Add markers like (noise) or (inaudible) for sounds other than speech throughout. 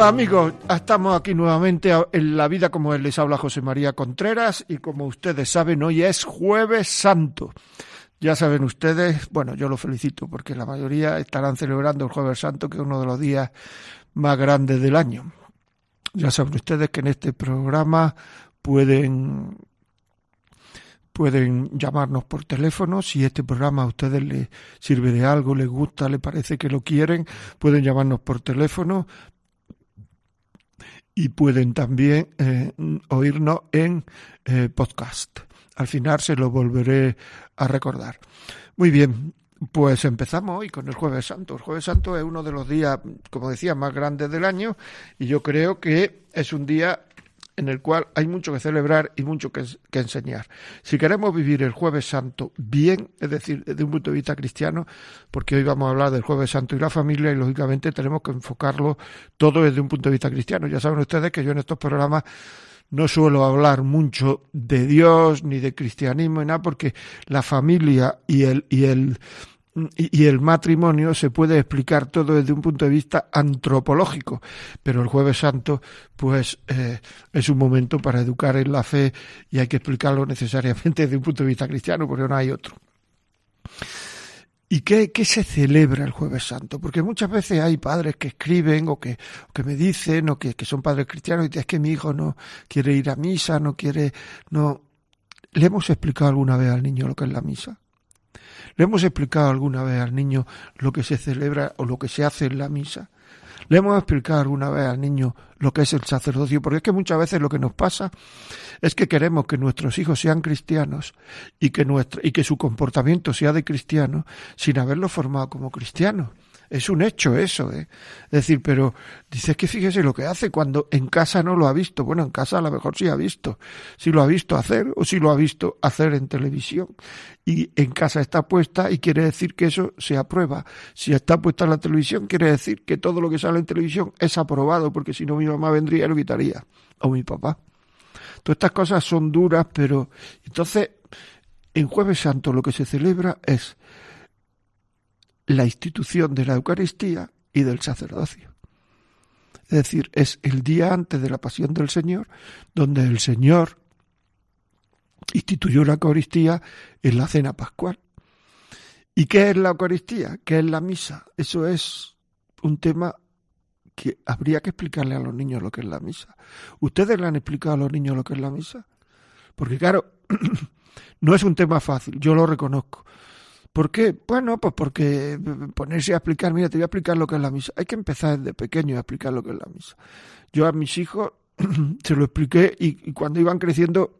Hola amigos, estamos aquí nuevamente en La Vida como él les habla José María Contreras y como ustedes saben hoy es jueves santo. Ya saben ustedes, bueno yo lo felicito porque la mayoría estarán celebrando el jueves santo que es uno de los días más grandes del año. Ya saben ustedes que en este programa pueden pueden llamarnos por teléfono. Si este programa a ustedes les sirve de algo, les gusta, les parece que lo quieren, pueden llamarnos por teléfono y pueden también eh, oírnos en eh, podcast. Al final se lo volveré a recordar. Muy bien, pues empezamos hoy con el Jueves Santo. El Jueves Santo es uno de los días, como decía, más grandes del año y yo creo que es un día en el cual hay mucho que celebrar y mucho que, enseñar. Si queremos vivir el jueves santo bien, es decir, desde un punto de vista cristiano, porque hoy vamos a hablar del jueves santo y la familia y lógicamente tenemos que enfocarlo todo desde un punto de vista cristiano. Ya saben ustedes que yo en estos programas no suelo hablar mucho de Dios ni de cristianismo ni nada porque la familia y el y el y, el matrimonio se puede explicar todo desde un punto de vista antropológico, pero el jueves santo pues eh, es un momento para educar en la fe y hay que explicarlo necesariamente desde un punto de vista cristiano porque no hay otro. ¿Y qué, qué, se celebra el jueves santo? Porque muchas veces hay padres que escriben o que, que me dicen o que, que, son padres cristianos y dicen es que mi hijo no quiere ir a misa, no quiere, no... ¿Le hemos explicado alguna vez al niño lo que es la misa? ¿Le hemos explicado alguna vez al niño lo que se celebra o lo que se hace en la misa? ¿Le hemos explicado alguna vez al niño lo que es el sacerdocio? Porque es que muchas veces lo que nos pasa es que queremos que nuestros hijos sean cristianos y que, nuestro, y que su comportamiento sea de cristiano sin haberlo formado como cristiano. Es un hecho eso, ¿eh? Es decir, pero dices que fíjese lo que hace cuando en casa no lo ha visto. Bueno, en casa a lo mejor sí ha visto. Si lo ha visto hacer o si lo ha visto hacer en televisión. Y en casa está puesta y quiere decir que eso se aprueba. Si está puesta en la televisión, quiere decir que todo lo que sale en televisión es aprobado, porque si no mi mamá vendría y lo quitaría. O mi papá. Todas estas cosas son duras, pero entonces en Jueves Santo lo que se celebra es la institución de la Eucaristía y del sacerdocio. Es decir, es el día antes de la pasión del Señor, donde el Señor instituyó la Eucaristía en la cena pascual. ¿Y qué es la Eucaristía? ¿Qué es la misa? Eso es un tema que habría que explicarle a los niños lo que es la misa. ¿Ustedes le han explicado a los niños lo que es la misa? Porque claro, (clears throat) no es un tema fácil, yo lo reconozco. ¿Por qué? Bueno, pues porque ponerse a explicar, mira, te voy a explicar lo que es la misa. Hay que empezar desde pequeño a explicar lo que es la misa. Yo a mis hijos (clears throat) se lo expliqué y, cuando iban creciendo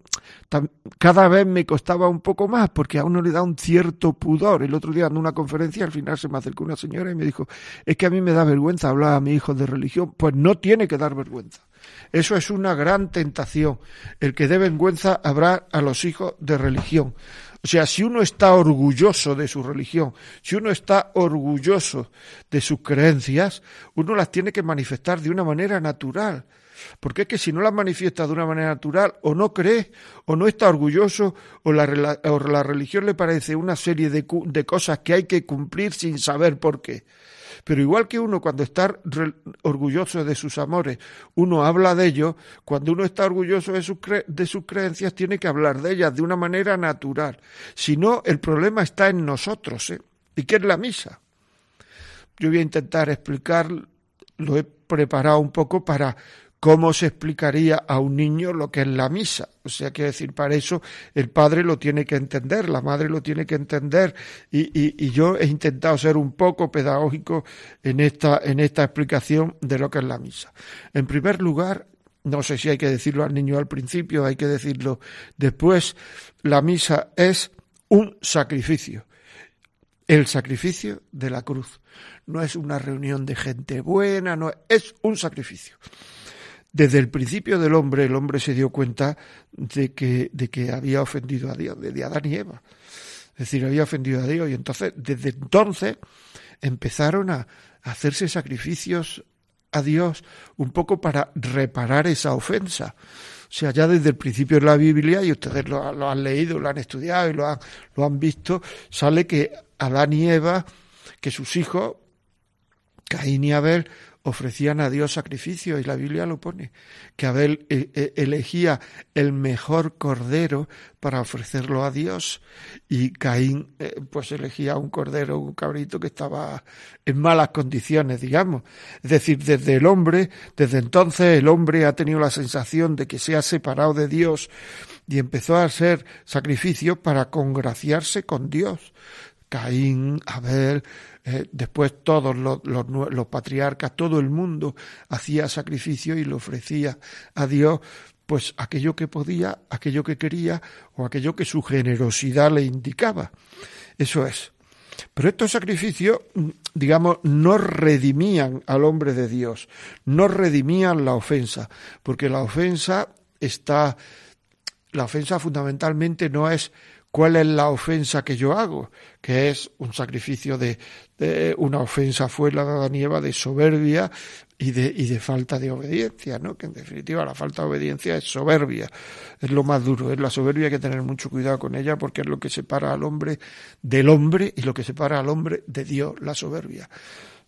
cada vez me costaba un poco más porque a uno le da un cierto pudor. El otro día dando una conferencia al final se me acercó una señora y me dijo, es que a mí me da vergüenza hablar a mi hijo de religión. Pues no tiene que dar vergüenza. Eso es una gran tentación. El que dé vergüenza habrá a los hijos de religión. O sea, si uno está orgulloso de su religión, si uno está orgulloso de sus creencias, uno las tiene que manifestar de una manera natural. Porque es que si no las manifiesta de una manera natural, o no cree, o no está orgulloso, o la, la religión le parece una serie de, de cosas que hay que cumplir sin saber por qué. Pero igual que uno cuando está orgulloso de sus amores, uno habla de ellos, cuando uno está orgulloso de sus, de sus creencias, tiene que hablar de ellas de una manera natural. Si no, el problema está en nosotros. ¿eh? ¿Y qué es la misa? Yo voy a intentar explicar, lo he preparado un poco para ¿Cómo se explicaría a un niño lo que es la misa? O sea, quiero decir, para eso el padre lo tiene que entender, la madre lo tiene que entender, y, y, yo he intentado ser un poco pedagógico en esta, en esta explicación de lo que es la misa. En primer lugar, no sé si hay que decirlo al niño al principio, hay que decirlo después, la misa es un sacrificio. El sacrificio de la cruz. No es una reunión de gente buena, no es un sacrificio. Desde el principio del hombre, el hombre se dio cuenta de que, de que había ofendido a Dios, desde Adán y Eva. Es decir, había ofendido a Dios y entonces, desde entonces, empezaron a hacerse sacrificios a Dios un poco para reparar esa ofensa. O sea, ya desde el principio de la Biblia, y ustedes lo, han leído, lo han estudiado y lo han, lo han visto, sale que Adán y Eva, que sus hijos, Caín y Abel, ofrecían a Dios sacrificio y la Biblia lo pone, que Abel eh, eh, elegía el mejor cordero para ofrecerlo a Dios y Caín eh, pues elegía un cordero, un cabrito que estaba en malas condiciones, digamos. Es decir, desde el hombre, desde entonces el hombre ha tenido la sensación de que se ha separado de Dios y empezó a hacer sacrificios para congraciarse con Dios. Caín, Abel, eh, después todos los, los, patriarcas, todo el mundo hacía sacrificio y le ofrecía a Dios pues aquello que podía, aquello que quería o aquello que su generosidad le indicaba. Eso es. Pero estos sacrificios, digamos, no redimían al hombre de Dios, no redimían la ofensa, porque la ofensa está, la ofensa fundamentalmente no es cuál es la ofensa que yo hago, que es un sacrificio de, una ofensa fue la de Eva de soberbia y de, y de falta de obediencia, ¿no? Que en definitiva la falta de obediencia es soberbia, es lo más duro, es la soberbia hay que tener mucho cuidado con ella porque es lo que separa al hombre del hombre y lo que separa al hombre de Dios, la soberbia.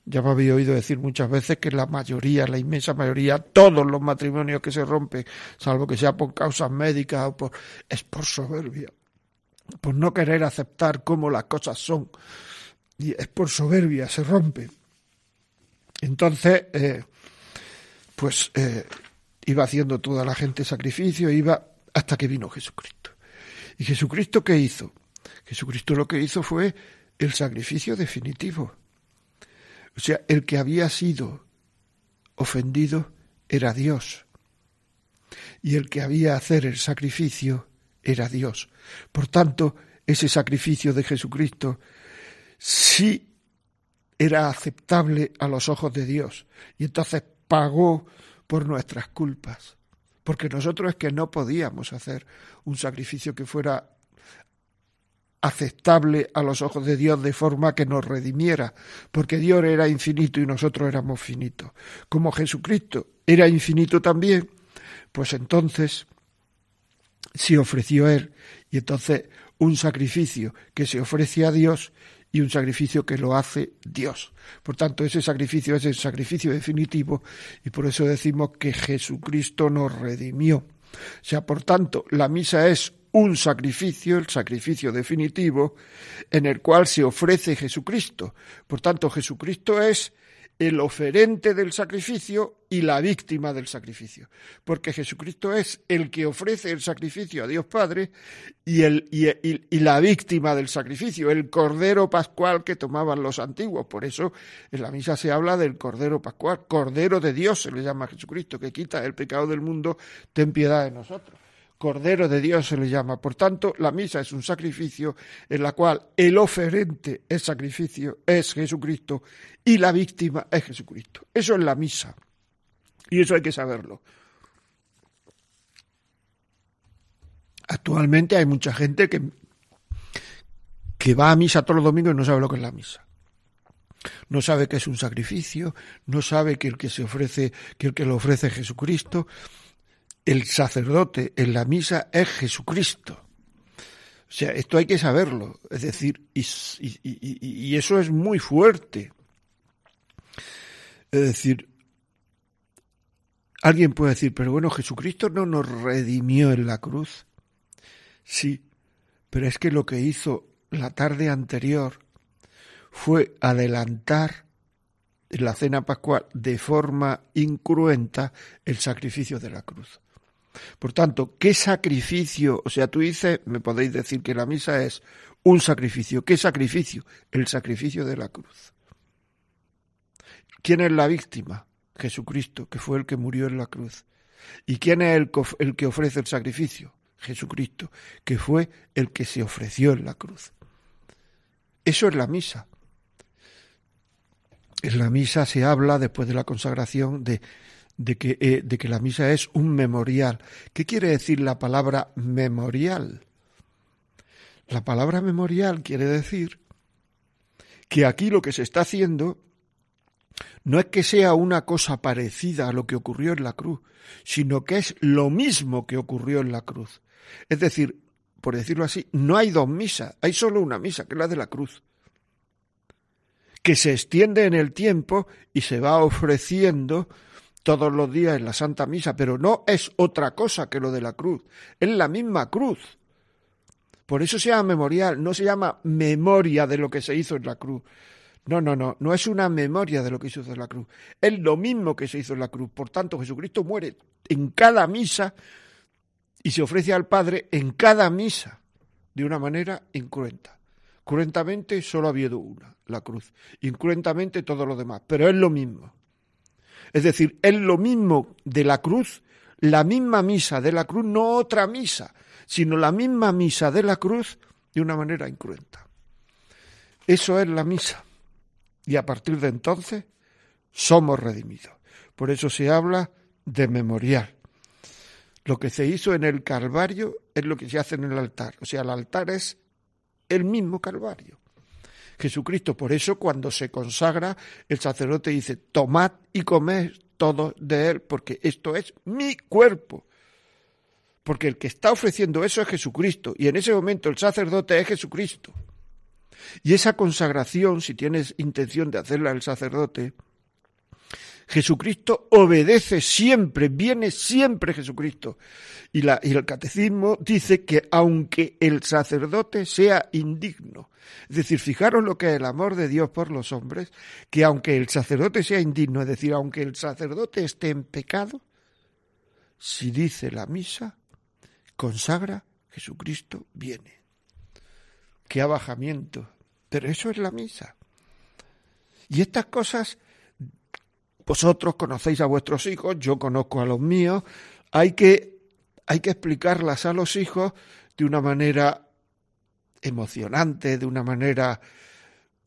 Ya me había oído decir muchas veces que la mayoría, la inmensa mayoría, todos los matrimonios que se rompen, salvo que sea por causas médicas o por, es por soberbia por no querer aceptar cómo las cosas son. Y es por soberbia, se rompe. Entonces, eh, pues eh, iba haciendo toda la gente sacrificio, iba hasta que vino Jesucristo. ¿Y Jesucristo qué hizo? Jesucristo lo que hizo fue el sacrificio definitivo. O sea, el que había sido ofendido era Dios. Y el que había hacer el sacrificio era Dios. Por tanto, ese sacrificio de Jesucristo sí era aceptable a los ojos de Dios y entonces pagó por nuestras culpas, porque nosotros es que no podíamos hacer un sacrificio que fuera aceptable a los ojos de Dios de forma que nos redimiera, porque Dios era infinito y nosotros éramos finitos. Como Jesucristo era infinito también, pues entonces se ofreció él. Y entonces un sacrificio que se ofrece a Dios y un sacrificio que lo hace Dios. Por tanto, ese sacrificio es el sacrificio definitivo y por eso decimos que Jesucristo nos redimió. O sea, por tanto, la misa es un sacrificio, el sacrificio definitivo, en el cual se ofrece Jesucristo. Por tanto, Jesucristo es el oferente del sacrificio y la víctima del sacrificio. Porque Jesucristo es el que ofrece el sacrificio a Dios Padre y, el, y, la víctima del sacrificio, el cordero pascual que tomaban los antiguos. Por eso en la misa se habla del cordero pascual, cordero de Dios se le llama a Jesucristo, que quita el pecado del mundo, ten piedad de nosotros. Cordero de Dios se le llama. Por tanto, la misa es un sacrificio en la cual el oferente es sacrificio, es Jesucristo, y la víctima es Jesucristo. Eso es la misa. Y eso hay que saberlo. Actualmente hay mucha gente que, que va a misa todos los domingos y no sabe lo que es la misa. No sabe que es un sacrificio, no sabe que el que se ofrece, que el que lo ofrece es Jesucristo, el sacerdote en la misa es Jesucristo. O sea, esto hay que saberlo. Es decir, y, eso es muy fuerte. Es decir, alguien puede decir, pero bueno, Jesucristo no nos redimió en la cruz. Sí, pero es que lo que hizo la tarde anterior fue adelantar en la cena pascual de forma incruenta el sacrificio de la cruz. Por tanto, ¿qué sacrificio? O sea, tú dices, me podéis decir que la misa es un sacrificio. ¿Qué sacrificio? El sacrificio de la cruz. ¿Quién es la víctima? Jesucristo, que fue el que murió en la cruz. ¿Y quién es el, que ofrece el sacrificio? Jesucristo, que fue el que se ofreció en la cruz. Eso es la misa. En la misa se habla, después de la consagración, de, de, que, eh, de que la misa es un memorial. ¿Qué quiere decir la palabra memorial? La palabra memorial quiere decir que aquí lo que se está haciendo no es que sea una cosa parecida a lo que ocurrió en la cruz, sino que es lo mismo que ocurrió en la cruz. Es decir, por decirlo así, no hay dos misas, hay solo una misa, que es la de la cruz, que se extiende en el tiempo y se va ofreciendo todos los días en la Santa Misa, pero no es otra cosa que lo de la cruz, es la misma cruz. Por eso se llama memorial, no se llama memoria de lo que se hizo en la cruz. No, no, no, no es una memoria de lo que se hizo en la cruz. Es lo mismo que se hizo en la cruz. Por tanto, Jesucristo muere en cada misa y se ofrece al Padre en cada misa de una manera incruenta. Cruentamente solo ha habido una, la cruz. Incruentamente todo lo demás, pero es lo mismo. Es decir, es lo mismo de la cruz, la misma misa de la cruz, no otra misa, sino la misma misa de la cruz de una manera incruenta. Eso es la misa. Y a partir de entonces somos redimidos. Por eso se habla de memorial. Lo que se hizo en el Calvario es lo que se hace en el altar. O sea, el altar es el mismo Calvario. Jesucristo, por eso cuando se consagra, el sacerdote dice, tomad y comed todo de él, porque esto es mi cuerpo. Porque el que está ofreciendo eso es Jesucristo, y en ese momento el sacerdote es Jesucristo. Y esa consagración, si tienes intención de hacerla el sacerdote, Jesucristo obedece siempre, viene siempre Jesucristo. Y, el catecismo dice que aunque el sacerdote sea indigno, es decir, fijaros lo que es el amor de Dios por los hombres, que aunque el sacerdote sea indigno, es decir, aunque el sacerdote esté en pecado, si dice la misa, consagra, Jesucristo viene. Qué abajamiento. Pero eso es la misa. Y estas cosas vosotros conocéis a vuestros hijos, yo conozco a los míos, hay que, hay que explicarlas a los hijos de una manera emocionante, de una manera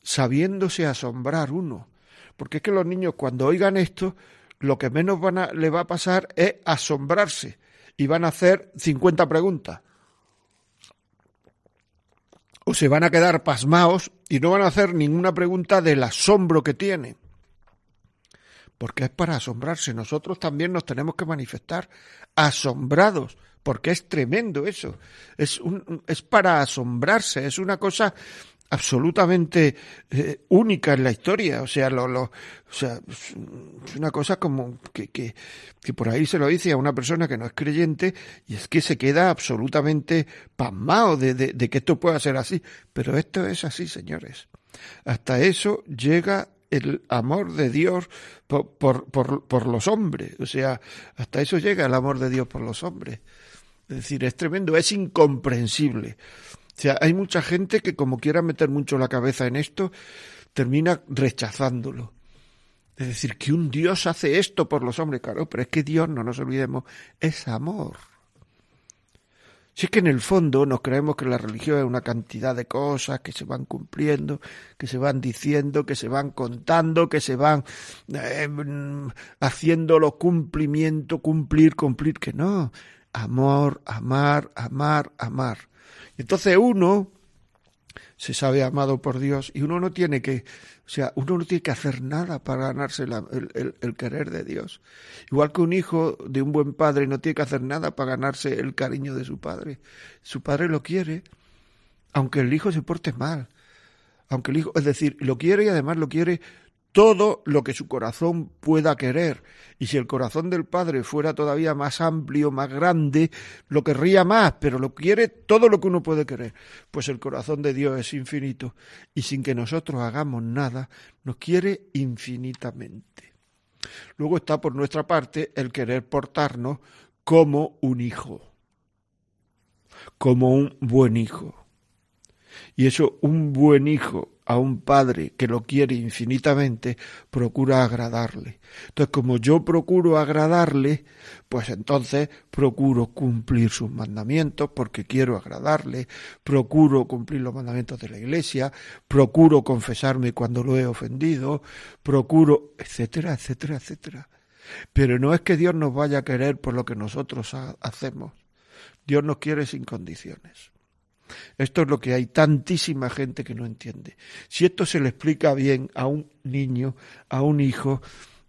sabiéndose asombrar uno. Porque es que los niños cuando oigan esto, lo que menos van a, le va a pasar es asombrarse y van a hacer 50 preguntas. O se van a quedar pasmaos y no van a hacer ninguna pregunta del asombro que tienen porque es para asombrarse. Nosotros también nos tenemos que manifestar asombrados, porque es tremendo eso. Es, es para asombrarse, es una cosa absolutamente eh, única en la historia, o sea, lo, lo, o sea, es una cosa como que, que, que, por ahí se lo dice a una persona que no es creyente y es que se queda absolutamente pasmado de, de que esto pueda ser así, pero esto es así, señores. Hasta eso llega el amor de Dios por, por, por, los hombres. O sea, hasta eso llega el amor de Dios por los hombres. Es decir, es tremendo, es incomprensible. O sea, hay mucha gente que como quiera meter mucho la cabeza en esto, termina rechazándolo. Es decir, que un Dios hace esto por los hombres, claro, pero es que Dios, no nos olvidemos, es amor. Si es que en el fondo nos creemos que la religión es una cantidad de cosas que se van cumpliendo, que se van diciendo, que se van contando, que se van eh, haciendo los cumplimientos, cumplir, cumplir, que no. Amor, amar, amar, amar. Entonces uno se sabe amado por Dios y uno no tiene que, o sea, uno no tiene que hacer nada para ganarse el, el, querer de Dios. Igual que un hijo de un buen padre no tiene que hacer nada para ganarse el cariño de su padre. Su padre lo quiere, aunque el hijo se porte mal. Aunque el hijo, es decir, lo quiere y además lo quiere todo lo que su corazón pueda querer. Y si el corazón del Padre fuera todavía más amplio, más grande, lo querría más, pero lo quiere todo lo que uno puede querer. Pues el corazón de Dios es infinito y sin que nosotros hagamos nada, nos quiere infinitamente. Luego está por nuestra parte el querer portarnos como un hijo, como un buen hijo. Y eso un buen hijo a un padre que lo quiere infinitamente, procura agradarle. Entonces, como yo procuro agradarle, pues entonces procuro cumplir sus mandamientos porque quiero agradarle, procuro cumplir los mandamientos de la iglesia, procuro confesarme cuando lo he ofendido, procuro, etcétera, etcétera, etcétera. Pero no es que Dios nos vaya a querer por lo que nosotros hacemos. Dios nos quiere sin condiciones. Esto es lo que hay tantísima gente que no entiende. Si esto se le explica bien a un niño, a un hijo,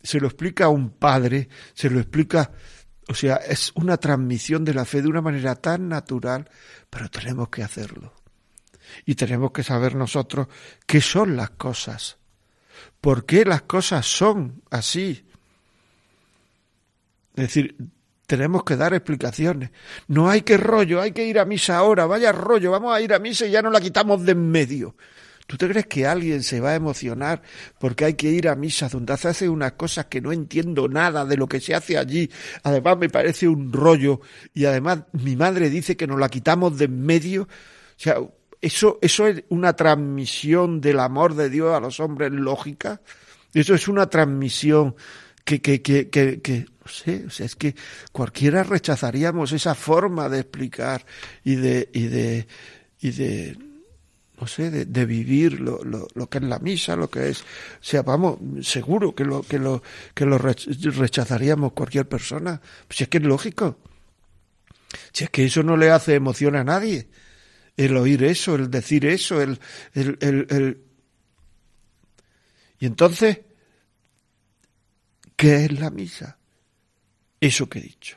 se lo explica a un padre, se lo explica, o sea, es una transmisión de la fe de una manera tan natural, pero tenemos que hacerlo. Y tenemos que saber nosotros qué son las cosas, por qué las cosas son así. Es decir, tenemos que dar explicaciones. No hay que rollo, hay que ir a misa ahora, vaya rollo, vamos a ir a misa y ya no la quitamos de en medio. ¿Tú te crees que alguien se va a emocionar porque hay que ir a misa donde se hace unas cosas que no entiendo nada de lo que se hace allí? Además me parece un rollo y además mi madre dice que nos la quitamos de en medio. O sea, eso, eso es una transmisión del amor de Dios a los hombres lógica. Eso es una transmisión que, que, que, que, no sé, o sea, es que cualquiera rechazaríamos esa forma de explicar y de, y de, y de, no sé, de, vivir lo, lo, lo, que es la misa, lo que es, o sea, vamos, seguro que lo, que lo, que lo rechazaríamos cualquier persona. Si es que es lógico. Si es que eso no le hace emoción a nadie. El oír eso, el decir eso, el, el, el... Y entonces, ¿Qué es la misa? Eso que he dicho,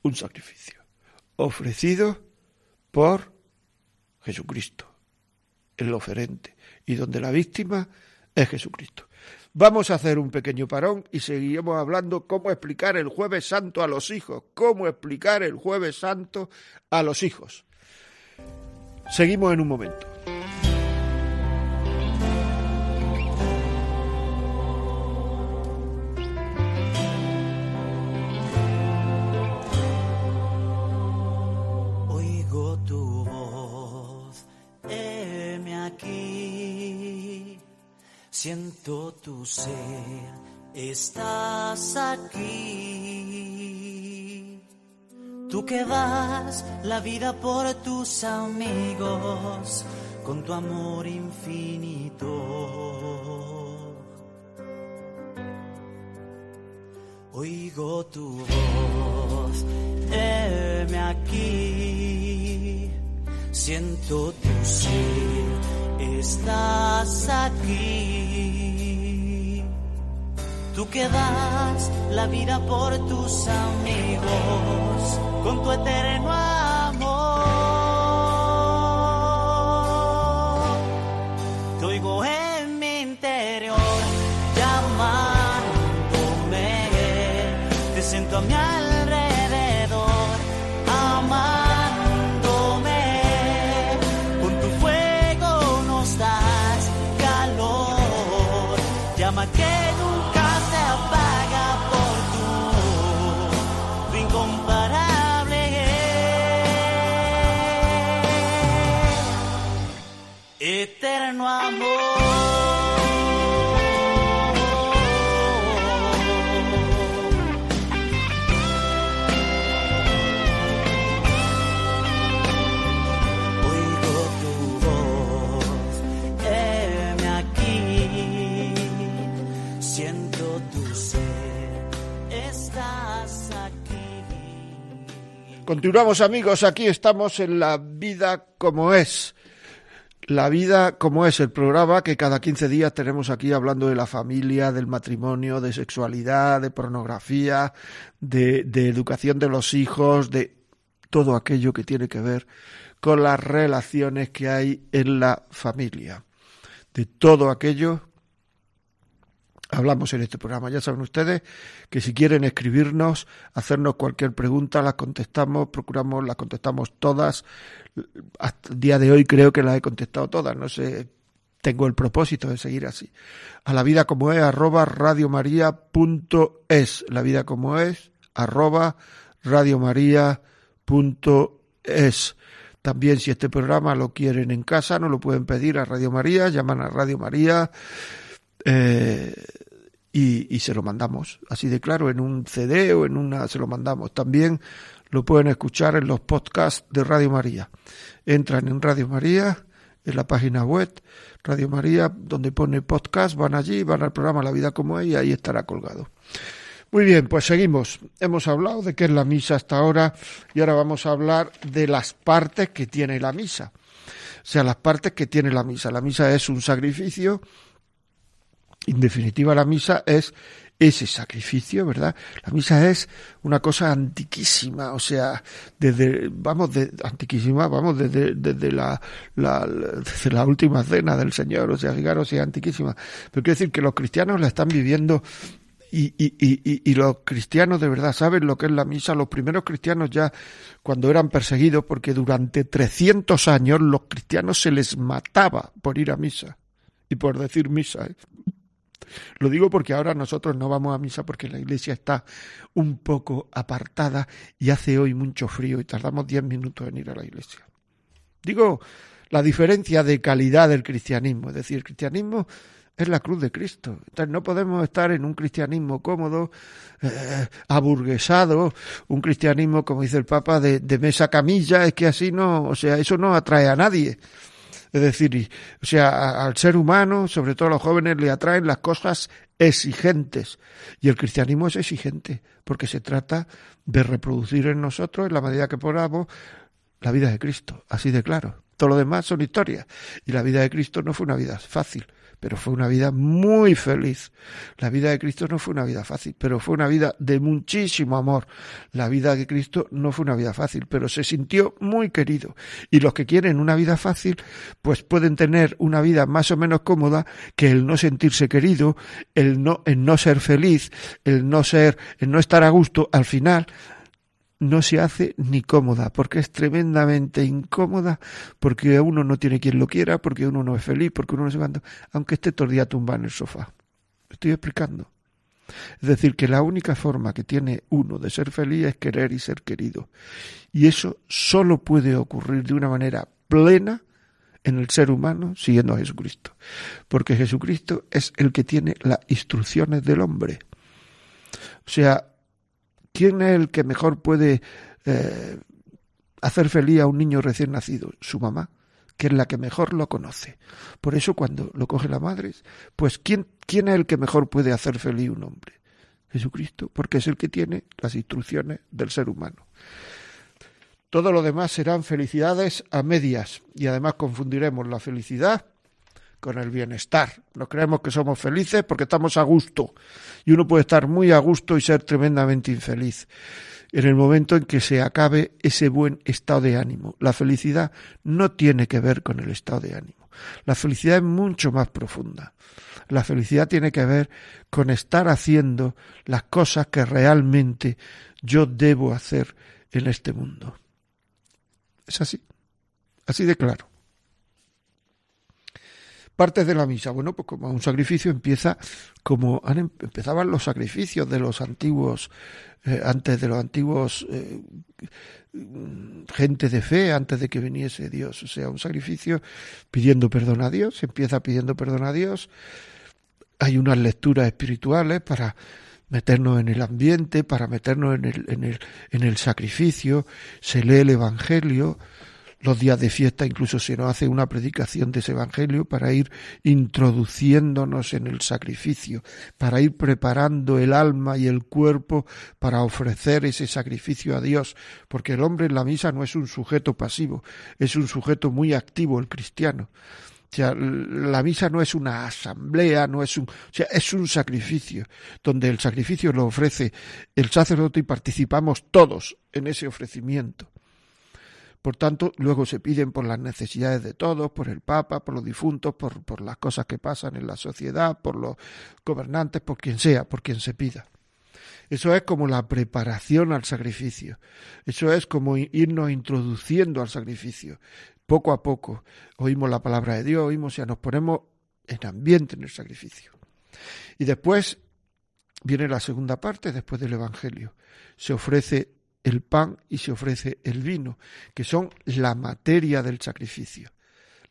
un sacrificio ofrecido por Jesucristo, el oferente, y donde la víctima es Jesucristo. Vamos a hacer un pequeño parón y seguiremos hablando cómo explicar el jueves santo a los hijos, cómo explicar el jueves santo a los hijos. Seguimos en un momento. Siento tu ser, estás aquí. Tú que das la vida por tus amigos con tu amor infinito. Oigo tu voz, heme aquí. Siento tu ser estás aquí. Tú que das la vida por tus amigos con tu eterno amor. Continuamos amigos, aquí estamos en La vida como es. La vida como es el programa que cada 15 días tenemos aquí hablando de la familia, del matrimonio, de sexualidad, de pornografía, de, de educación de los hijos, de todo aquello que tiene que ver con las relaciones que hay en la familia. De todo aquello hablamos en este programa. Ya saben ustedes que si quieren escribirnos, hacernos cualquier pregunta, las contestamos, procuramos, las contestamos todas. Hasta el día de hoy creo que las he contestado todas, no sé, tengo el propósito de seguir así. A la vida como es, arroba radiomaria.es. La vida como es, arroba radiomaria.es. También si este programa lo quieren en casa, no lo pueden pedir a Radio María, llaman a Radio María eh, y, se lo mandamos. Así de claro, en un CD o en una se lo mandamos. También lo pueden escuchar en los podcasts de Radio María. Entran en Radio María, en la página web Radio María, donde pone podcast, van allí, van al programa La Vida como es y ahí estará colgado. Muy bien, pues seguimos. Hemos hablado de qué es la misa hasta ahora y ahora vamos a hablar de las partes que tiene la misa. O sea, las partes que tiene la misa. La misa es un sacrificio. En definitiva, la misa es ese sacrificio, ¿verdad? La misa es una cosa antiquísima, o sea, desde, vamos, de, antiquísima, vamos, desde, desde la, última cena del Señor, o sea, fijaros, es antiquísima. Pero quiero decir que los cristianos la están viviendo y, y, los cristianos de verdad saben lo que es la misa. Los primeros cristianos ya cuando eran perseguidos, porque durante 300 años los cristianos se les mataba por ir a misa y por decir misa. ¿eh? Lo digo porque ahora nosotros no vamos a misa porque la iglesia está un poco apartada y hace hoy mucho frío y tardamos 10 minutos en ir a la iglesia. Digo la diferencia de calidad del cristianismo, es decir, el cristianismo es la cruz de Cristo. Entonces no podemos estar en un cristianismo cómodo, eh, aburguesado, un cristianismo, como dice el Papa, de, de, mesa camilla, es que así no, o sea, eso no atrae a nadie. Es decir, o sea, al ser humano, sobre todo a los jóvenes, le atraen las cosas exigentes. Y el cristianismo es exigente, porque se trata de reproducir en nosotros, en la medida que podamos, la vida de Cristo. Así de claro. Todo lo demás son historias. Y la vida de Cristo no fue una vida fácil pero fue una vida muy feliz. La vida de Cristo no fue una vida fácil, pero fue una vida de muchísimo amor. La vida de Cristo no fue una vida fácil, pero se sintió muy querido. Y los que quieren una vida fácil, pues pueden tener una vida más o menos cómoda que el no sentirse querido, el no, el no ser feliz, el no ser, el no estar a gusto, al final no se hace ni cómoda, porque es tremendamente incómoda, porque uno no tiene quien lo quiera, porque uno no es feliz, porque uno no se levanta, aunque esté todo el día en el sofá. Estoy explicando. Es decir, que la única forma que tiene uno de ser feliz es querer y ser querido. Y eso solo puede ocurrir de una manera plena en el ser humano siguiendo a Jesucristo. Porque Jesucristo es el que tiene las instrucciones del hombre. O sea, ¿Quién es el que mejor puede eh, hacer feliz a un niño recién nacido? Su mamá, que es la que mejor lo conoce. Por eso cuando lo coge la madre, pues ¿quién, quién es el que mejor puede hacer feliz un hombre? Jesucristo, porque es el que tiene las instrucciones del ser humano. Todo lo demás serán felicidades a medias y además confundiremos la felicidad con el bienestar. Nos creemos que somos felices porque estamos a gusto. Y uno puede estar muy a gusto y ser tremendamente infeliz. En el momento en que se acabe ese buen estado de ánimo. La felicidad no tiene que ver con el estado de ánimo. La felicidad es mucho más profunda. La felicidad tiene que ver con estar haciendo las cosas que realmente yo debo hacer en este mundo. Es así. Así de claro partes de la misa. Bueno, pues como un sacrificio empieza como han, em, empezaban los sacrificios de los antiguos, eh, antes de los antiguos eh, gente de fe, antes de que viniese Dios. O sea, un sacrificio pidiendo perdón a Dios, se empieza pidiendo perdón a Dios. Hay unas lecturas espirituales para meternos en el ambiente, para meternos en el, en el, en el sacrificio, se lee el Evangelio, los días de fiesta incluso se nos hace una predicación de ese Evangelio para ir introduciéndonos en el sacrificio, para ir preparando el alma y el cuerpo para ofrecer ese sacrificio a Dios, porque el hombre en la misa no es un sujeto pasivo, es un sujeto muy activo el cristiano. O sea, la misa no es una asamblea, no es un, o sea, es un sacrificio, donde el sacrificio lo ofrece el sacerdote y participamos todos en ese ofrecimiento. Por tanto, luego se piden por las necesidades de todos, por el Papa, por los difuntos, por, las cosas que pasan en la sociedad, por los gobernantes, por quien sea, por quien se pida. Eso es como la preparación al sacrificio. Eso es como irnos introduciendo al sacrificio. Poco a poco oímos la palabra de Dios, oímos, y nos ponemos en ambiente en el sacrificio. Y después viene la segunda parte, después del Evangelio. Se ofrece el pan y se ofrece el vino, que son la materia del sacrificio,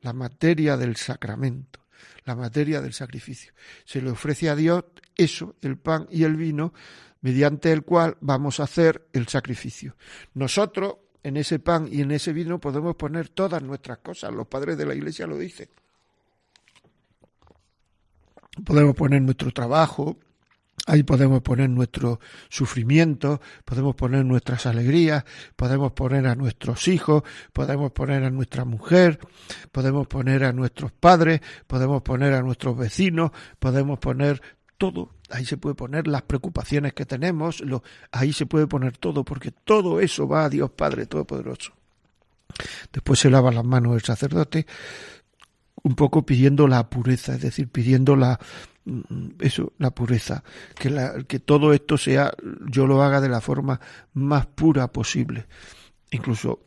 la materia del sacramento, la materia del sacrificio. Se le ofrece a Dios eso, el pan y el vino, mediante el cual vamos a hacer el sacrificio. Nosotros en ese pan y en ese vino podemos poner todas nuestras cosas, los padres de la iglesia lo dicen. Podemos poner nuestro trabajo, Ahí podemos poner nuestro sufrimiento, podemos poner nuestras alegrías, podemos poner a nuestros hijos, podemos poner a nuestra mujer, podemos poner a nuestros padres, podemos poner a nuestros vecinos, podemos poner todo. Ahí se puede poner las preocupaciones que tenemos, lo, ahí se puede poner todo, porque todo eso va a Dios Padre Todopoderoso. Después se lava las manos el sacerdote, un poco pidiendo la pureza, es decir, pidiendo la, eso, la pureza, que, la, que todo esto sea, yo lo haga de la forma más pura posible. Incluso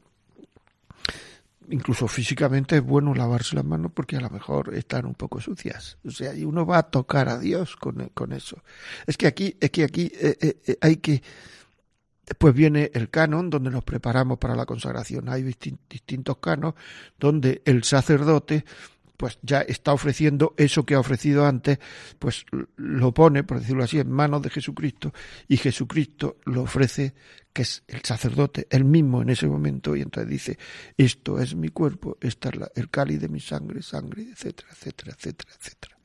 incluso físicamente es bueno lavarse las manos porque a lo mejor están un poco sucias. O sea, y uno va a tocar a Dios con, con eso. Es que aquí, es que aquí eh, eh, eh, hay que. Después viene el canon donde nos preparamos para la consagración. Hay distintos canos donde el sacerdote pues ya está ofreciendo eso que ha ofrecido antes, pues lo pone, por decirlo así, en manos de Jesucristo y Jesucristo lo ofrece, que es el sacerdote, él mismo en ese momento, y entonces dice, esto es mi cuerpo, esta es el cáliz de mi sangre, sangre, etcétera, etcétera, etcétera, etcétera.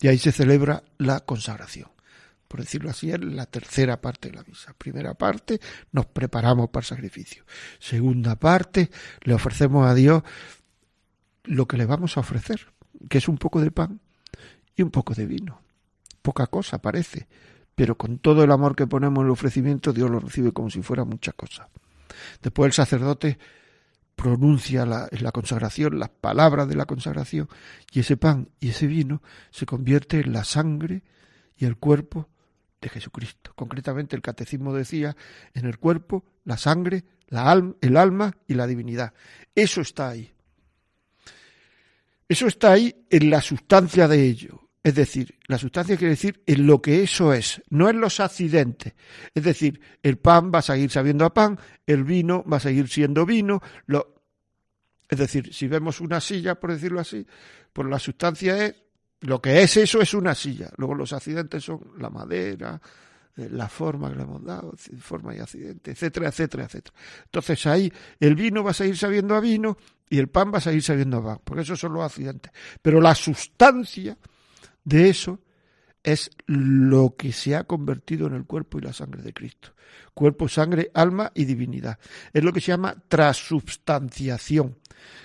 Y ahí se celebra la consagración. Por decirlo así, es la tercera parte de la misa. Primera parte, nos preparamos para el sacrificio. Segunda parte, le ofrecemos a Dios lo que le vamos a ofrecer, que es un poco de pan y un poco de vino. Poca cosa parece, pero con todo el amor que ponemos en el ofrecimiento, Dios lo recibe como si fuera mucha cosa. Después el sacerdote pronuncia la, la consagración las palabras de la consagración y ese pan y ese vino se convierte en la sangre y el cuerpo de Jesucristo. Concretamente el catecismo decía en el cuerpo, la sangre, el alma y la divinidad. Eso está ahí. Eso está ahí en la sustancia de ello. Es decir, la sustancia quiere decir en lo que eso es, no en los accidentes. Es decir, el pan va a seguir sabiendo a pan, el vino va a seguir siendo vino. Lo... Es decir, si vemos una silla, por decirlo así, pues la sustancia es, lo que es eso es una silla. Luego los accidentes son la madera, la forma que le hemos dado, forma y accidente, etcétera, etcétera, etcétera. Entonces ahí el vino va a seguir sabiendo a vino y el pan va a seguir sabiendo a pan, porque esos son los accidentes. Pero la sustancia de eso es lo que se ha convertido en el cuerpo y la sangre de Cristo. Cuerpo, sangre, alma y divinidad. Es lo que se llama transubstanciación,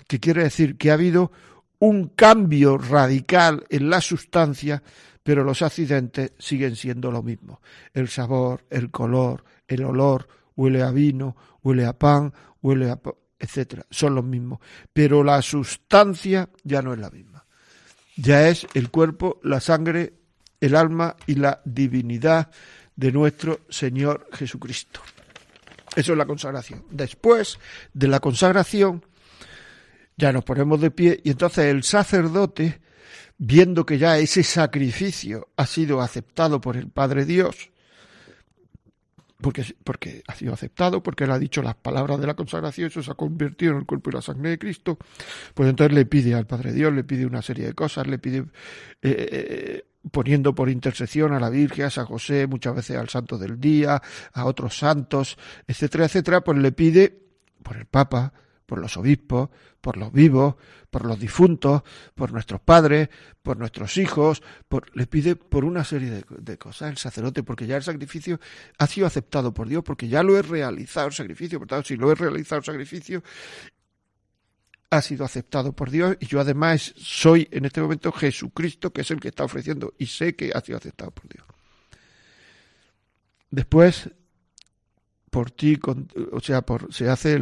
que quiere decir que ha habido un cambio radical en la sustancia pero los accidentes siguen siendo lo mismo. El sabor, el color, el olor, huele a vino, huele a pan, huele a etcétera, son los mismos, pero la sustancia ya no es la misma. Ya es el cuerpo, la sangre, el alma y la divinidad de nuestro Señor Jesucristo. Eso es la consagración. Después de la consagración, ya nos ponemos de pie y entonces el sacerdote viendo que ya ese sacrificio ha sido aceptado por el Padre Dios, porque, porque ha sido aceptado, porque él ha dicho las palabras de la consagración, eso se ha convertido en el cuerpo y la sangre de Cristo, pues entonces le pide al Padre Dios, le pide una serie de cosas, le pide... Eh, eh, poniendo por intercesión a la Virgen, a San José, muchas veces al Santo del Día, a otros santos, etcétera, etcétera, pues le pide por el Papa, por los obispos, por los vivos, por los difuntos, por nuestros padres, por nuestros hijos, le pide por una serie de, cosas el sacerdote, porque ya el sacrificio ha sido aceptado por Dios, porque ya lo he realizado el sacrificio, por tanto, si lo he realizado el sacrificio, ha sido aceptado por Dios y yo además soy en este momento Jesucristo, que es el que está ofreciendo y sé que ha sido aceptado por Dios. Después por ti, o sea, por, se hace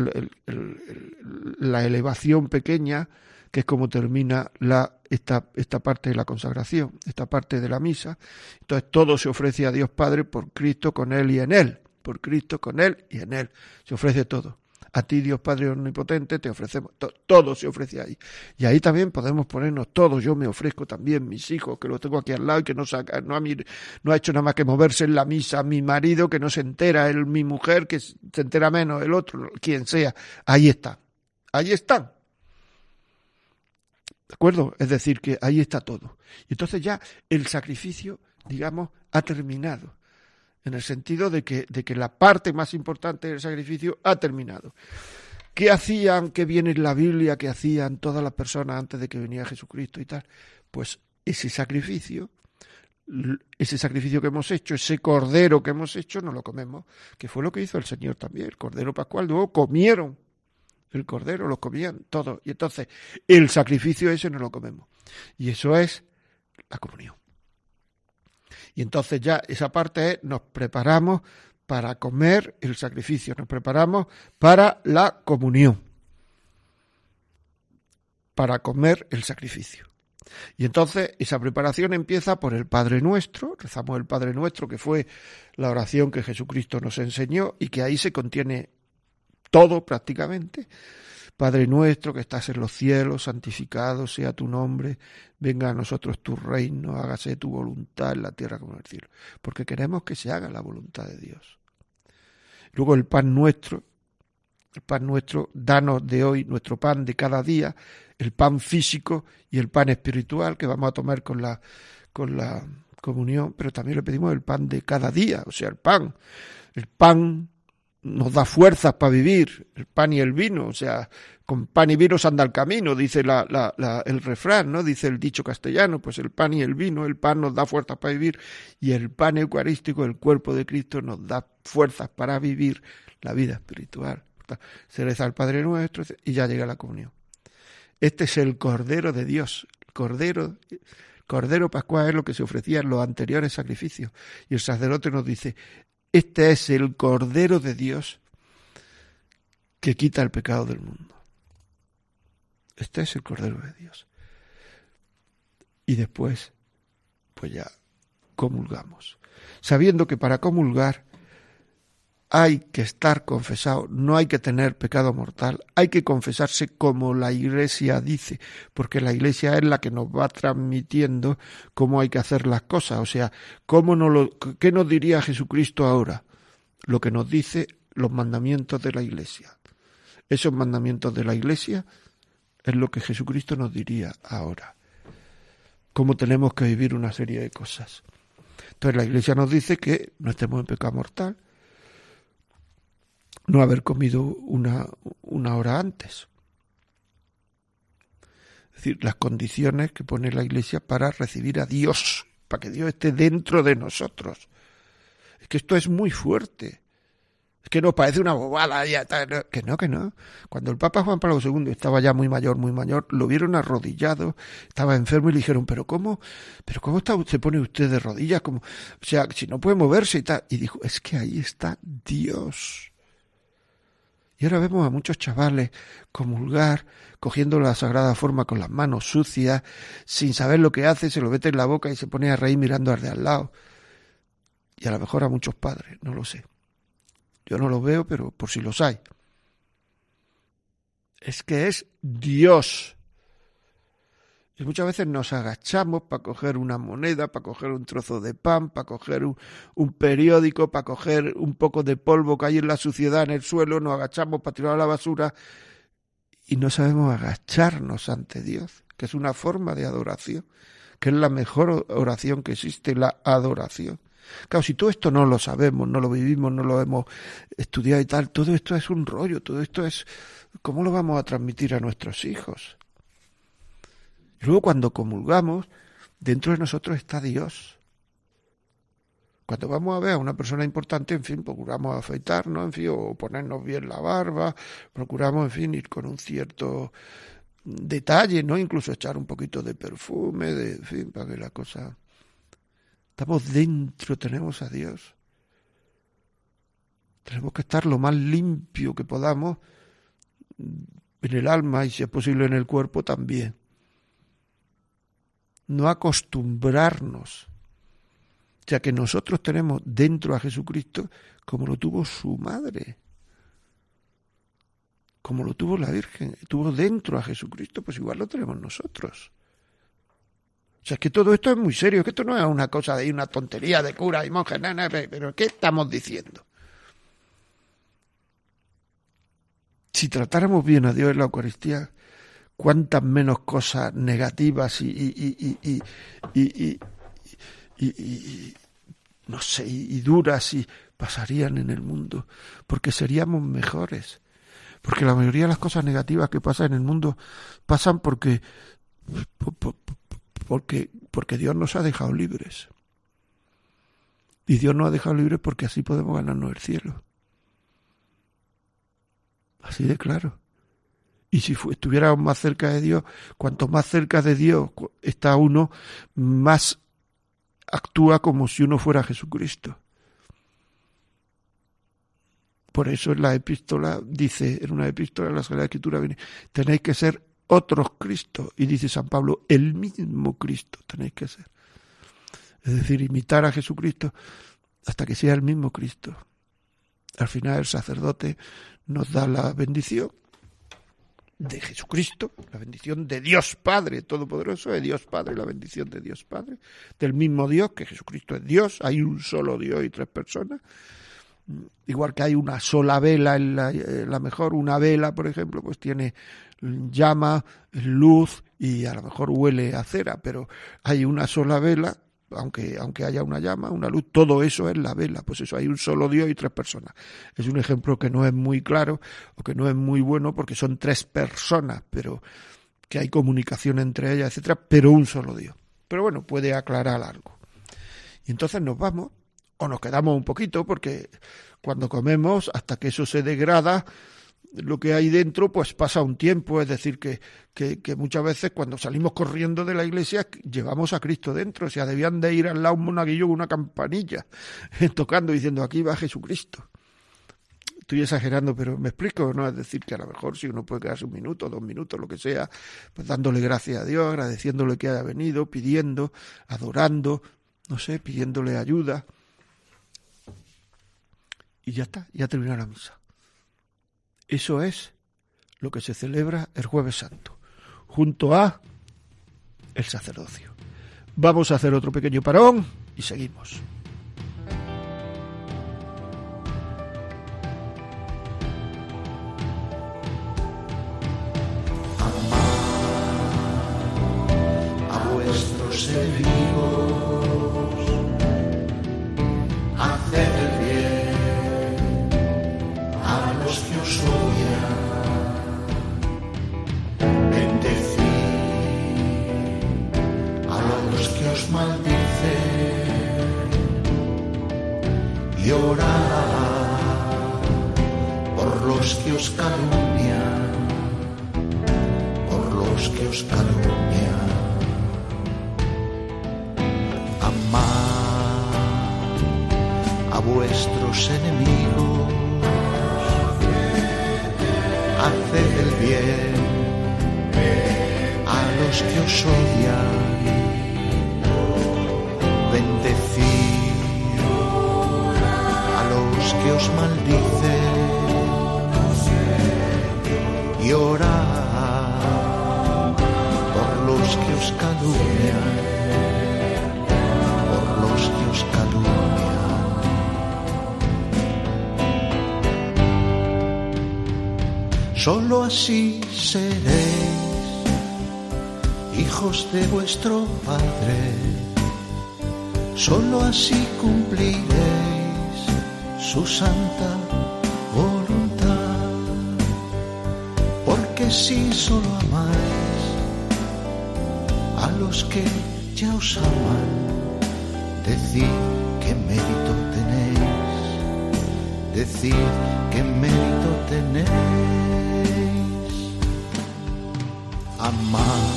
la elevación pequeña, que es como termina la, esta, esta parte de la consagración, esta parte de la misa. Entonces todo se ofrece a Dios Padre por Cristo, con Él y en Él, por Cristo, con Él y en Él. Se ofrece todo. A ti, Dios Padre Omnipotente, te ofrecemos, todo se ofrece ahí. Y ahí también podemos ponernos todos, yo me ofrezco también, mis hijos, que los tengo aquí al lado y que no, saca, no, no ha hecho nada más que moverse en la misa, mi marido que no se entera, el, mi mujer que se entera menos, el otro, quien sea. Ahí está, ahí están. ¿De acuerdo? Es decir, que ahí está todo. Y entonces ya el sacrificio, digamos, ha terminado en el sentido de que, de que la parte más importante del sacrificio ha terminado. ¿Qué hacían, qué viene en la Biblia, qué hacían todas las personas antes de que venía Jesucristo y tal? Pues ese sacrificio, ese sacrificio que hemos hecho, ese cordero que hemos hecho, no lo comemos, que fue lo que hizo el Señor también, el cordero pascual, luego comieron el cordero, lo comían todo, y entonces el sacrificio ese no lo comemos. Y eso es la comunión. Y entonces ya esa parte es, nos preparamos para comer el sacrificio, nos preparamos para la comunión, para comer el sacrificio. Y entonces esa preparación empieza por el Padre Nuestro, rezamos el Padre Nuestro, que fue la oración que Jesucristo nos enseñó y que ahí se contiene todo prácticamente. Padre nuestro que estás en los cielos, santificado sea tu nombre, venga a nosotros tu reino, hágase tu voluntad en la tierra como en el cielo, porque queremos que se haga la voluntad de Dios. Luego el pan nuestro, el pan nuestro, danos de hoy nuestro pan de cada día, el pan físico y el pan espiritual que vamos a tomar con la, con la comunión, pero también le pedimos el pan de cada día, o sea, el pan, el pan nos da fuerzas para vivir, el pan y el vino, o sea, con pan y vino se anda el camino, dice la, la, el refrán, ¿no? Dice el dicho castellano, pues el pan y el vino, el pan nos da fuerzas para vivir y el pan eucarístico, el cuerpo de Cristo, nos da fuerzas para vivir la vida espiritual. Se reza al Padre Nuestro y ya llega la comunión. Este es el Cordero de Dios, el Cordero, Cordero Pascual es lo que se ofrecía en los anteriores sacrificios. Y el sacerdote nos dice, este es el Cordero de Dios que quita el pecado del mundo. Este es el Cordero de Dios. Y después, pues ya comulgamos. Sabiendo que para comulgar hay que estar confesado, no hay que tener pecado mortal, hay que confesarse como la Iglesia dice, porque la Iglesia es la que nos va transmitiendo cómo hay que hacer las cosas, o sea, cómo no lo, ¿qué nos diría Jesucristo ahora? Lo que nos dice los mandamientos de la Iglesia. Esos mandamientos de la Iglesia es lo que Jesucristo nos diría ahora, cómo tenemos que vivir una serie de cosas. Entonces la Iglesia nos dice que no estemos en pecado mortal, no haber comido una, una hora antes. Es decir, las condiciones que pone la Iglesia para recibir a Dios, para que Dios esté dentro de nosotros. Es que esto es muy fuerte. Es que nos parece una bobada, ya, que no, que no. Cuando el Papa Juan Pablo II estaba ya muy mayor, muy mayor, lo vieron arrodillado, estaba enfermo y le dijeron, pero ¿cómo? ¿Pero cómo está, se pone usted de rodillas? Como, o sea, si no puede moverse y tal. Y dijo, es que ahí está Dios. Y ahora vemos a muchos chavales comulgar, cogiendo la sagrada forma con las manos sucias, sin saber lo que hace, se lo mete en la boca y se pone a reír mirando al de al lado. Y a lo mejor a muchos padres, no lo sé. Yo no lo veo, pero por si los hay. Es que es Dios y muchas veces nos agachamos para coger una moneda, para coger un trozo de pan, para coger un, periódico, para coger un poco de polvo que hay en la suciedad en el suelo, nos agachamos para tirar a la basura y no sabemos agacharnos ante Dios, que es una forma de adoración, que es la mejor oración que existe, la adoración. Claro, si todo esto no lo sabemos, no lo vivimos, no lo hemos estudiado y tal, todo esto es un rollo, todo esto es... ¿Cómo lo vamos a transmitir a nuestros hijos? Y luego cuando comulgamos, dentro de nosotros está Dios. Cuando vamos a ver a una persona importante, en fin, procuramos afeitarnos, en fin, o ponernos bien la barba, procuramos, en fin, ir con un cierto detalle, ¿no? Incluso echar un poquito de perfume, de, en fin, para que la cosa... Estamos dentro, tenemos a Dios. Tenemos que estar lo más limpio que podamos en el alma y si es posible en el cuerpo también no acostumbrarnos, ya que nosotros tenemos dentro a Jesucristo como lo tuvo su madre. como lo tuvo la Virgen, tuvo dentro a Jesucristo, pues igual lo tenemos nosotros. O sea, es que todo esto es muy serio, que esto no es una cosa de una tontería de cura y monjes, nada, pero ¿qué estamos diciendo? Si tratáramos bien a Dios en la Eucaristía, cuántas menos cosas negativas y, no sé, y duras y pasarían en el mundo, porque seríamos mejores. Porque la mayoría de las cosas negativas que pasan en el mundo pasan porque porque porque Dios nos ha dejado libres. Y Dios nos ha dejado libres porque así podemos ganarnos el cielo. Así de claro. Y si estuviéramos más cerca de Dios, cuanto más cerca de Dios está uno, más actúa como si uno fuera Jesucristo. Por eso en la epístola dice, en una epístola de la Sagrada Escritura viene, tenéis que ser otros Cristo. Y dice San Pablo, el mismo Cristo tenéis que ser. Es decir, imitar a Jesucristo hasta que sea el mismo Cristo. Al final el sacerdote nos da la bendición de Jesucristo, la bendición de Dios Padre Todopoderoso, de Dios Padre, la bendición de Dios Padre, del mismo Dios, que Jesucristo es Dios, hay un solo Dios y tres personas, igual que hay una sola vela, en la, la mejor una vela, por ejemplo, pues tiene llama, luz y a lo mejor huele a cera, pero hay una sola vela aunque, aunque haya una llama, una luz, todo eso es la vela. Pues eso, hay un solo Dios y tres personas. Es un ejemplo que no es muy claro o que no es muy bueno porque son tres personas, pero que hay comunicación entre ellas, etcétera, pero un solo Dios. Pero bueno, puede aclarar algo. Y entonces nos vamos o nos quedamos un poquito porque cuando comemos, hasta que eso se degrada, lo que hay dentro, pues pasa un tiempo, es decir, que, que, muchas veces cuando salimos corriendo de la iglesia llevamos a Cristo dentro, o sea, debían de ir al lado un monaguillo con una campanilla, (laughs) tocando, diciendo, aquí va Jesucristo. Estoy exagerando, pero me explico, ¿no? Es decir, que a lo mejor si uno puede quedarse un minuto, dos minutos, lo que sea, pues dándole gracias a Dios, agradeciéndole que haya venido, pidiendo, adorando, no sé, pidiéndole ayuda. Y ya está, ya terminó la misa. Eso es lo que se celebra el jueves santo, junto a el sacerdocio. Vamos a hacer otro pequeño parón y seguimos. Los que os maldicen y orad por los que os calumnian, por los que os calumnian. Solo así seréis hijos de vuestro Padre Solo así cumpliréis su santa voluntad, porque si solo amáis a los que ya os aman, decid qué mérito tenéis, decid qué mérito tenéis. Amad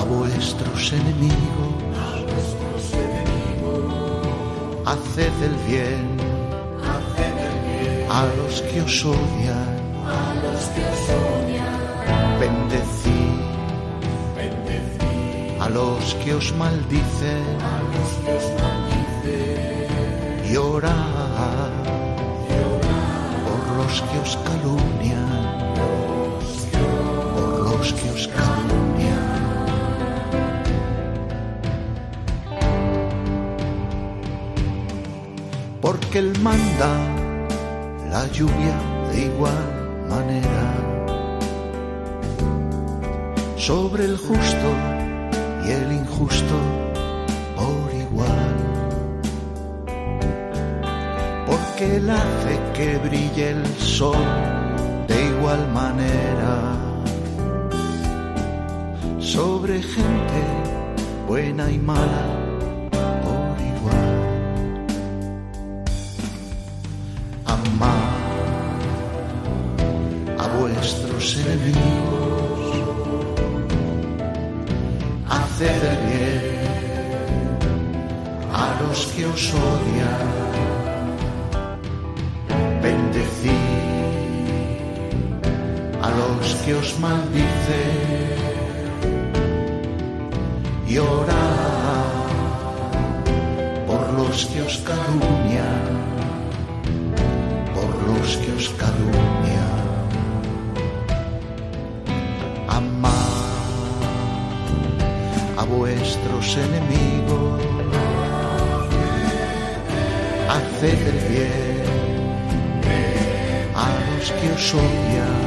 a vuestros enemigos haced el bien, a los que os odian, bendecid, a los que os maldicen, y orad por los que os calumnian, Porque Él manda la lluvia de igual manera sobre el justo y el injusto por igual. Porque Él hace que brille el sol de igual manera sobre gente buena y mala A vuestros enemigos, haced el bien a los que os odian, bendecid a los que os maldicen y orad por los que os calumnian, vuestros enemigos, haced el bien a los que os odian,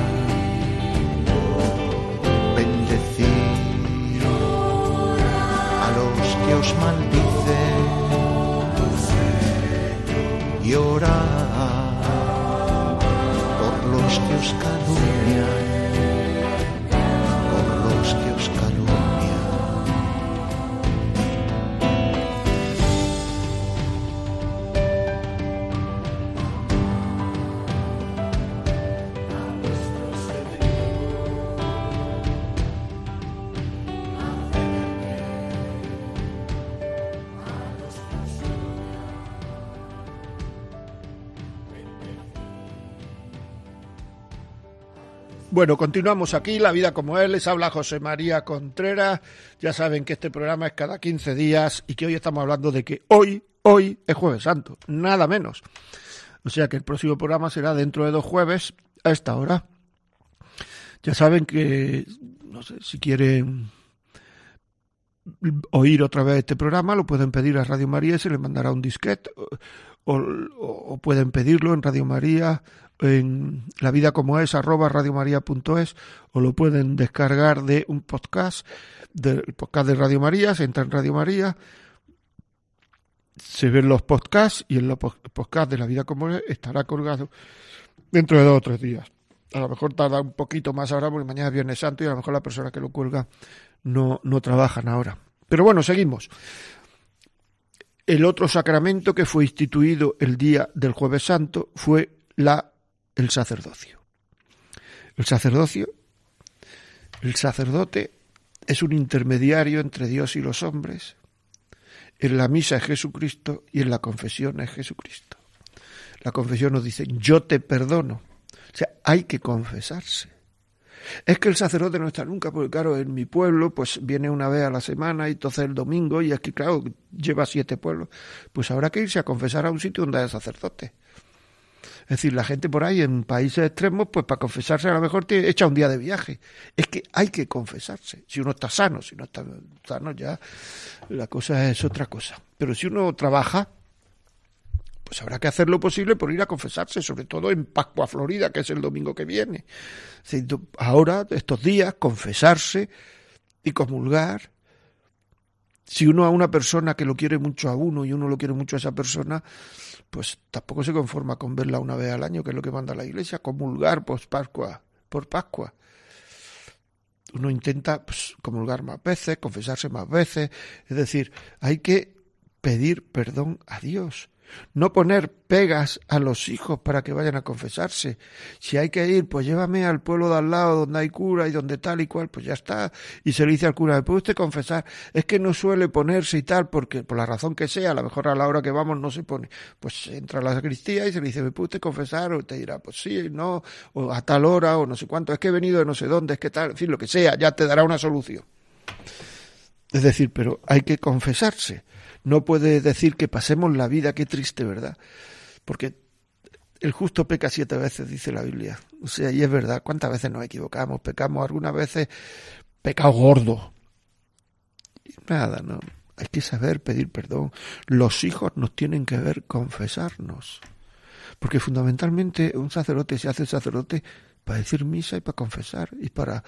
Bueno, continuamos aquí, La Vida como Él, les habla José María Contreras. Ya saben que este programa es cada 15 días y que hoy estamos hablando de que hoy, hoy es Jueves Santo, nada menos. O sea que el próximo programa será dentro de dos jueves a esta hora. Ya saben que, no sé, si quieren oír otra vez este programa, lo pueden pedir a Radio María y se les mandará un disquete. O, pueden pedirlo en Radio María en la vida como es arroba radiomaria.es o lo pueden descargar de un podcast del podcast de Radio María se entra en Radio María se ven los podcasts y en los podcasts de la vida como es estará colgado dentro de dos o tres días. A lo mejor tarda un poquito más ahora porque mañana es Viernes Santo y a lo mejor la persona que lo cuelga no, no trabajan ahora pero bueno seguimos. El otro sacramento que fue instituido el día del jueves santo fue la el sacerdocio. El sacerdocio, el sacerdote es un intermediario entre Dios y los hombres. En la misa es Jesucristo y en la confesión es Jesucristo. La confesión nos dice, yo te perdono. O sea, hay que confesarse. Es que el sacerdote no está nunca, porque claro, en mi pueblo, pues viene una vez a la semana y entonces el domingo, y aquí, claro, lleva siete pueblos. Pues habrá que irse a confesar a un sitio donde haya sacerdote. Es decir, la gente por ahí en países extremos, pues para confesarse a lo mejor te echa un día de viaje. Es que hay que confesarse. Si uno está sano, si no está sano ya la cosa es otra cosa. Pero si uno trabaja, pues habrá que hacer lo posible por ir a confesarse, sobre todo en Pascua Florida, que es el domingo que viene. Ahora, estos días, confesarse y comulgar. Si uno a una persona que lo quiere mucho a uno y uno lo quiere mucho a esa persona, pues tampoco se conforma con verla una vez al año, que es lo que manda la Iglesia, comulgar por Pascua, por Pascua. Uno intenta pues, comulgar más veces, confesarse más veces, es decir, hay que pedir perdón a Dios. No poner pegas a los hijos para que vayan a confesarse. Si hay que ir, pues llévame al pueblo de al lado donde hay cura y donde tal y cual, pues ya está. Y se le dice al cura, ¿me puede usted confesar? Es que no suele ponerse y tal, porque por la razón que sea, a lo mejor a la hora que vamos no se pone. Pues entra a la sacristía y se le dice, ¿me puede usted confesar? O te dirá, pues sí, no, o a tal hora, o no sé cuánto, es que he venido de no sé dónde, es que tal, en fin, lo que sea, ya te dará una solución. Es decir, pero hay que confesarse no puede decir que pasemos la vida, qué triste, ¿verdad? Porque el justo peca siete veces, dice la Biblia. O sea, y es verdad, ¿cuántas veces nos equivocamos? Pecamos algunas veces, pecado gordo. Y nada, no. Hay que saber pedir perdón. Los hijos nos tienen que ver confesarnos. Porque fundamentalmente un sacerdote se hace sacerdote para decir misa y para confesar y para,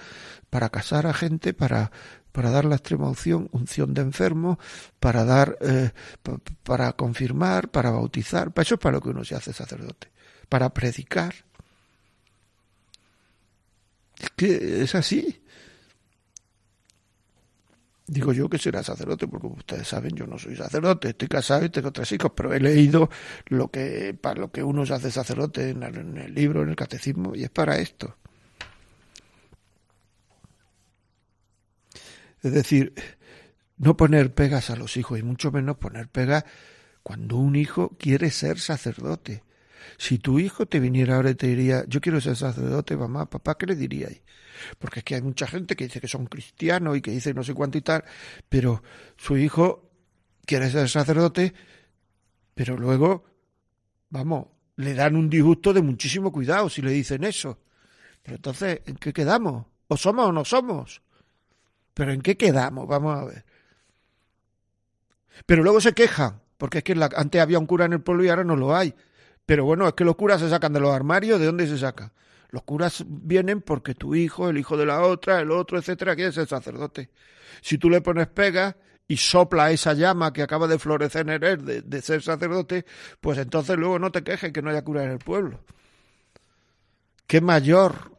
para casar a gente, para, para dar la extrema unción, unción de enfermo, para dar, eh, para confirmar, para bautizar. Para eso es para lo que uno se hace sacerdote, para predicar. Es que es así. Digo yo que será sacerdote, porque ustedes saben, yo no soy sacerdote, estoy casado y tengo tres hijos, pero he leído lo que, para lo que uno se hace sacerdote en el, libro, en el catecismo, y es para esto. Es decir, no poner pegas a los hijos, y mucho menos poner pegas cuando un hijo quiere ser sacerdote. Si tu hijo te viniera ahora y te diría, yo quiero ser sacerdote, mamá, papá, ¿qué le diríais? Porque es que hay mucha gente que dice que son cristianos y que dice no sé cuánto y tal, pero su hijo quiere ser sacerdote, pero luego, vamos, le dan un disgusto de muchísimo cuidado si le dicen eso. Pero entonces, ¿en qué quedamos? ¿O somos o no somos? ¿Pero en qué quedamos? Vamos a ver. Pero luego se quejan, porque es que antes había un cura en el pueblo y ahora no lo hay. Pero bueno, es que los curas se sacan de los armarios, ¿de dónde se sacan? Los curas vienen porque tu hijo, el hijo de la otra, el otro, etcétera, quiere ser sacerdote. Si tú le pones pega y sopla esa llama que acaba de florecer en él de, de ser sacerdote, pues entonces luego no te quejes que no haya cura en el pueblo. ¿Qué mayor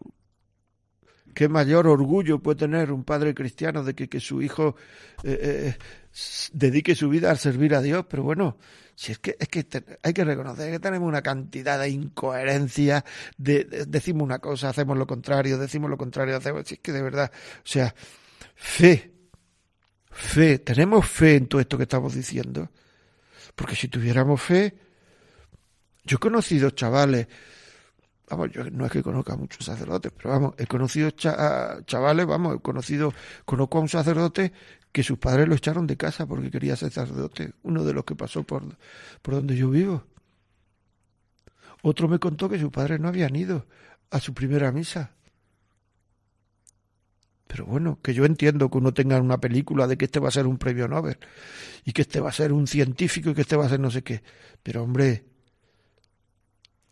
qué mayor orgullo puede tener un padre cristiano de que, su hijo eh, eh, dedique su vida a servir a Dios, pero bueno, si es que, es que hay que reconocer que tenemos una cantidad de incoherencia, de, decimos una cosa, hacemos lo contrario, decimos lo contrario, hacemos, si es que de verdad, o sea, fe, fe, tenemos fe en todo esto que estamos diciendo, porque si tuviéramos fe, yo he conocido chavales, vamos, yo no es que conozca a muchos sacerdotes, pero vamos, he conocido chavales, vamos, he conocido, conozco a un sacerdote que sus padres lo echaron de casa porque quería ser sacerdote, uno de los que pasó por, por donde yo vivo. Otro me contó que sus padres no habían ido a su primera misa. Pero bueno, que yo entiendo que uno tenga una película de que este va a ser un premio Nobel y que este va a ser un científico y que este va a ser no sé qué. Pero hombre,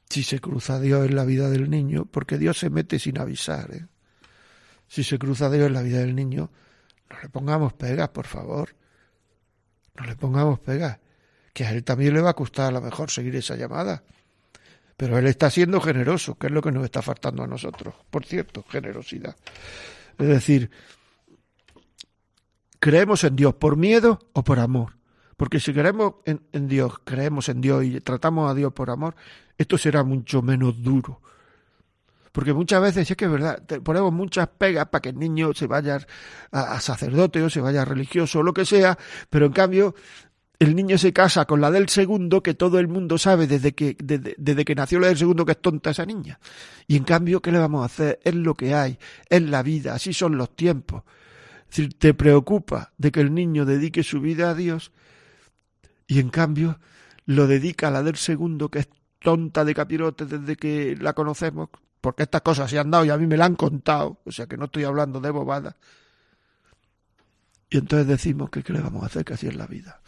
si se cruza Dios en la vida del niño, porque Dios se mete sin avisar. ¿eh? Si se cruza Dios en la vida del niño, no le pongamos pegas, por favor. No le pongamos pegas. Que a él también le va a costar a lo mejor seguir esa llamada. Pero él está siendo generoso, que es lo que nos está faltando a nosotros. Por cierto, generosidad. Es decir, creemos en Dios por miedo o por amor. Porque si creemos en, Dios, creemos en Dios y tratamos a Dios por amor, esto será mucho menos duro. Porque muchas veces, es que es verdad, ponemos muchas pegas para que el niño se vaya a, sacerdote o se vaya a religioso o lo que sea, pero en cambio el niño se casa con la del segundo que todo el mundo sabe desde que, desde, desde, que nació la del segundo que es tonta esa niña. Y en cambio, ¿qué le vamos a hacer? Es lo que hay, es la vida, así son los tiempos. Es decir, te preocupa de que el niño dedique su vida a Dios y en cambio lo dedica a la del segundo que es tonta de capirote desde que la conocemos, porque estas cosas se han dado y a mí me la han contado, o sea que no estoy hablando de bobadas. Y entonces decimos que qué le vamos a hacer, que así es la vida.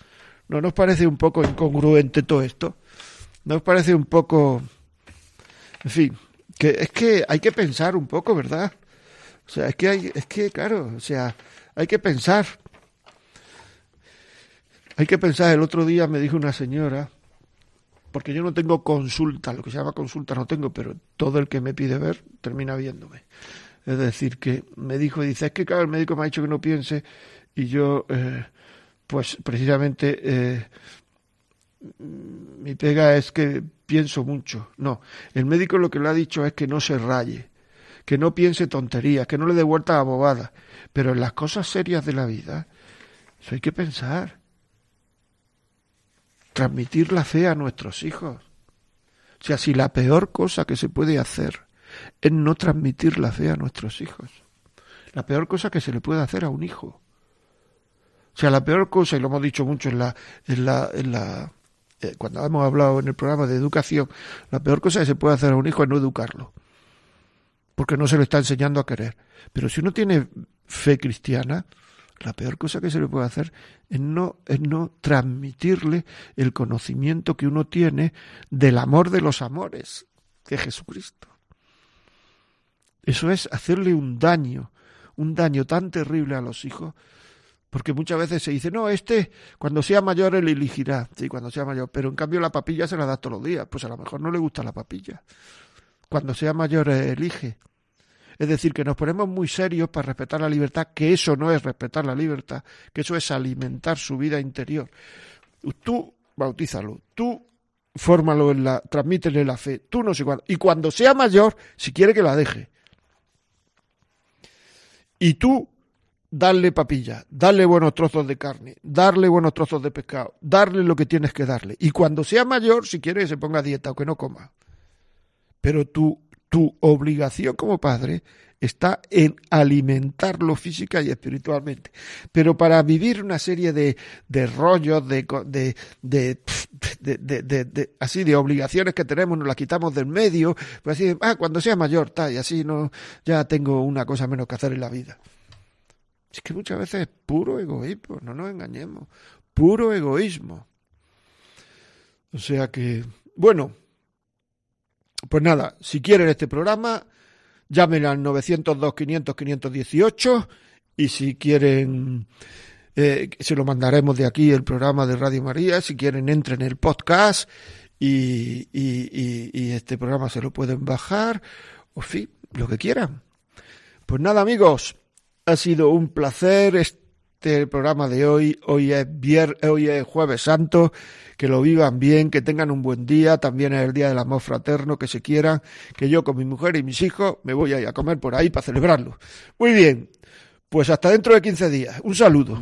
¿No nos parece un poco incongruente todo esto? ¿No nos parece un poco... En fin, que es que hay que pensar un poco, ¿verdad? O sea, es que hay, es que, claro, o sea, hay que pensar. Hay que pensar, el otro día me dijo una señora, porque yo no tengo consulta, lo que se llama consulta no tengo, pero todo el que me pide ver termina viéndome. Es decir, que me dijo, dice, es que claro, el médico me ha dicho que no piense y yo, eh, pues precisamente, eh, mi pega es que pienso mucho. No, el médico lo que le ha dicho es que no se raye, que no piense tonterías, que no le dé vuelta a bobada, pero en las cosas serias de la vida, eso hay que pensar transmitir la fe a nuestros hijos. O sea, si la peor cosa que se puede hacer es no transmitir la fe a nuestros hijos, la peor cosa que se le puede hacer a un hijo. O sea, la peor cosa, y lo hemos dicho mucho en la, en la, en la, eh, cuando hemos hablado en el programa de educación, la peor cosa que se puede hacer a un hijo es no educarlo, porque no se le está enseñando a querer. Pero si uno tiene fe cristiana, la peor cosa que se le puede hacer es no, es no transmitirle el conocimiento que uno tiene del amor de los amores de Jesucristo. Eso es hacerle un daño, un daño tan terrible a los hijos, porque muchas veces se dice, no, este cuando sea mayor él elegirá, sí, cuando sea mayor, pero en cambio la papilla se la da todos los días, pues a lo mejor no le gusta la papilla. Cuando sea mayor elige. Es decir, que nos ponemos muy serios para respetar la libertad, que eso no es respetar la libertad, que eso es alimentar su vida interior. Tú bautízalo, tú fórmalo en la, transmítele la fe, tú no sé cuándo. Y cuando sea mayor, si quiere que la deje. Y tú darle papilla, darle buenos trozos de carne, darle buenos trozos de pescado, darle lo que tienes que darle. Y cuando sea mayor, si quiere que se ponga a dieta o que no coma. Pero tú tu obligación como padre está en alimentarlo física y espiritualmente. Pero para vivir una serie de, de rollos, de, de, de, así de obligaciones que tenemos, nos las quitamos del medio, pues así, ah, cuando sea mayor, está, y así no, ya tengo una cosa menos que hacer en la vida. Es que muchas veces es puro egoísmo, no nos engañemos, puro egoísmo. O sea que, bueno, pues nada, si quieren este programa, llamen al 902-500-518 y si quieren, eh, se lo mandaremos de aquí el programa de Radio María, si quieren entren en el podcast y, y, este programa se lo pueden bajar, o fin, lo que quieran. Pues nada amigos, ha sido un placer este programa de hoy, hoy es, vier, hoy es jueves santo que lo vivan bien, que tengan un buen día, también es el día del amor fraterno, que se quieran, que yo con mi mujer y mis hijos me voy a ir a comer por ahí para celebrarlo. Muy bien, pues hasta dentro de 15 días. Un saludo.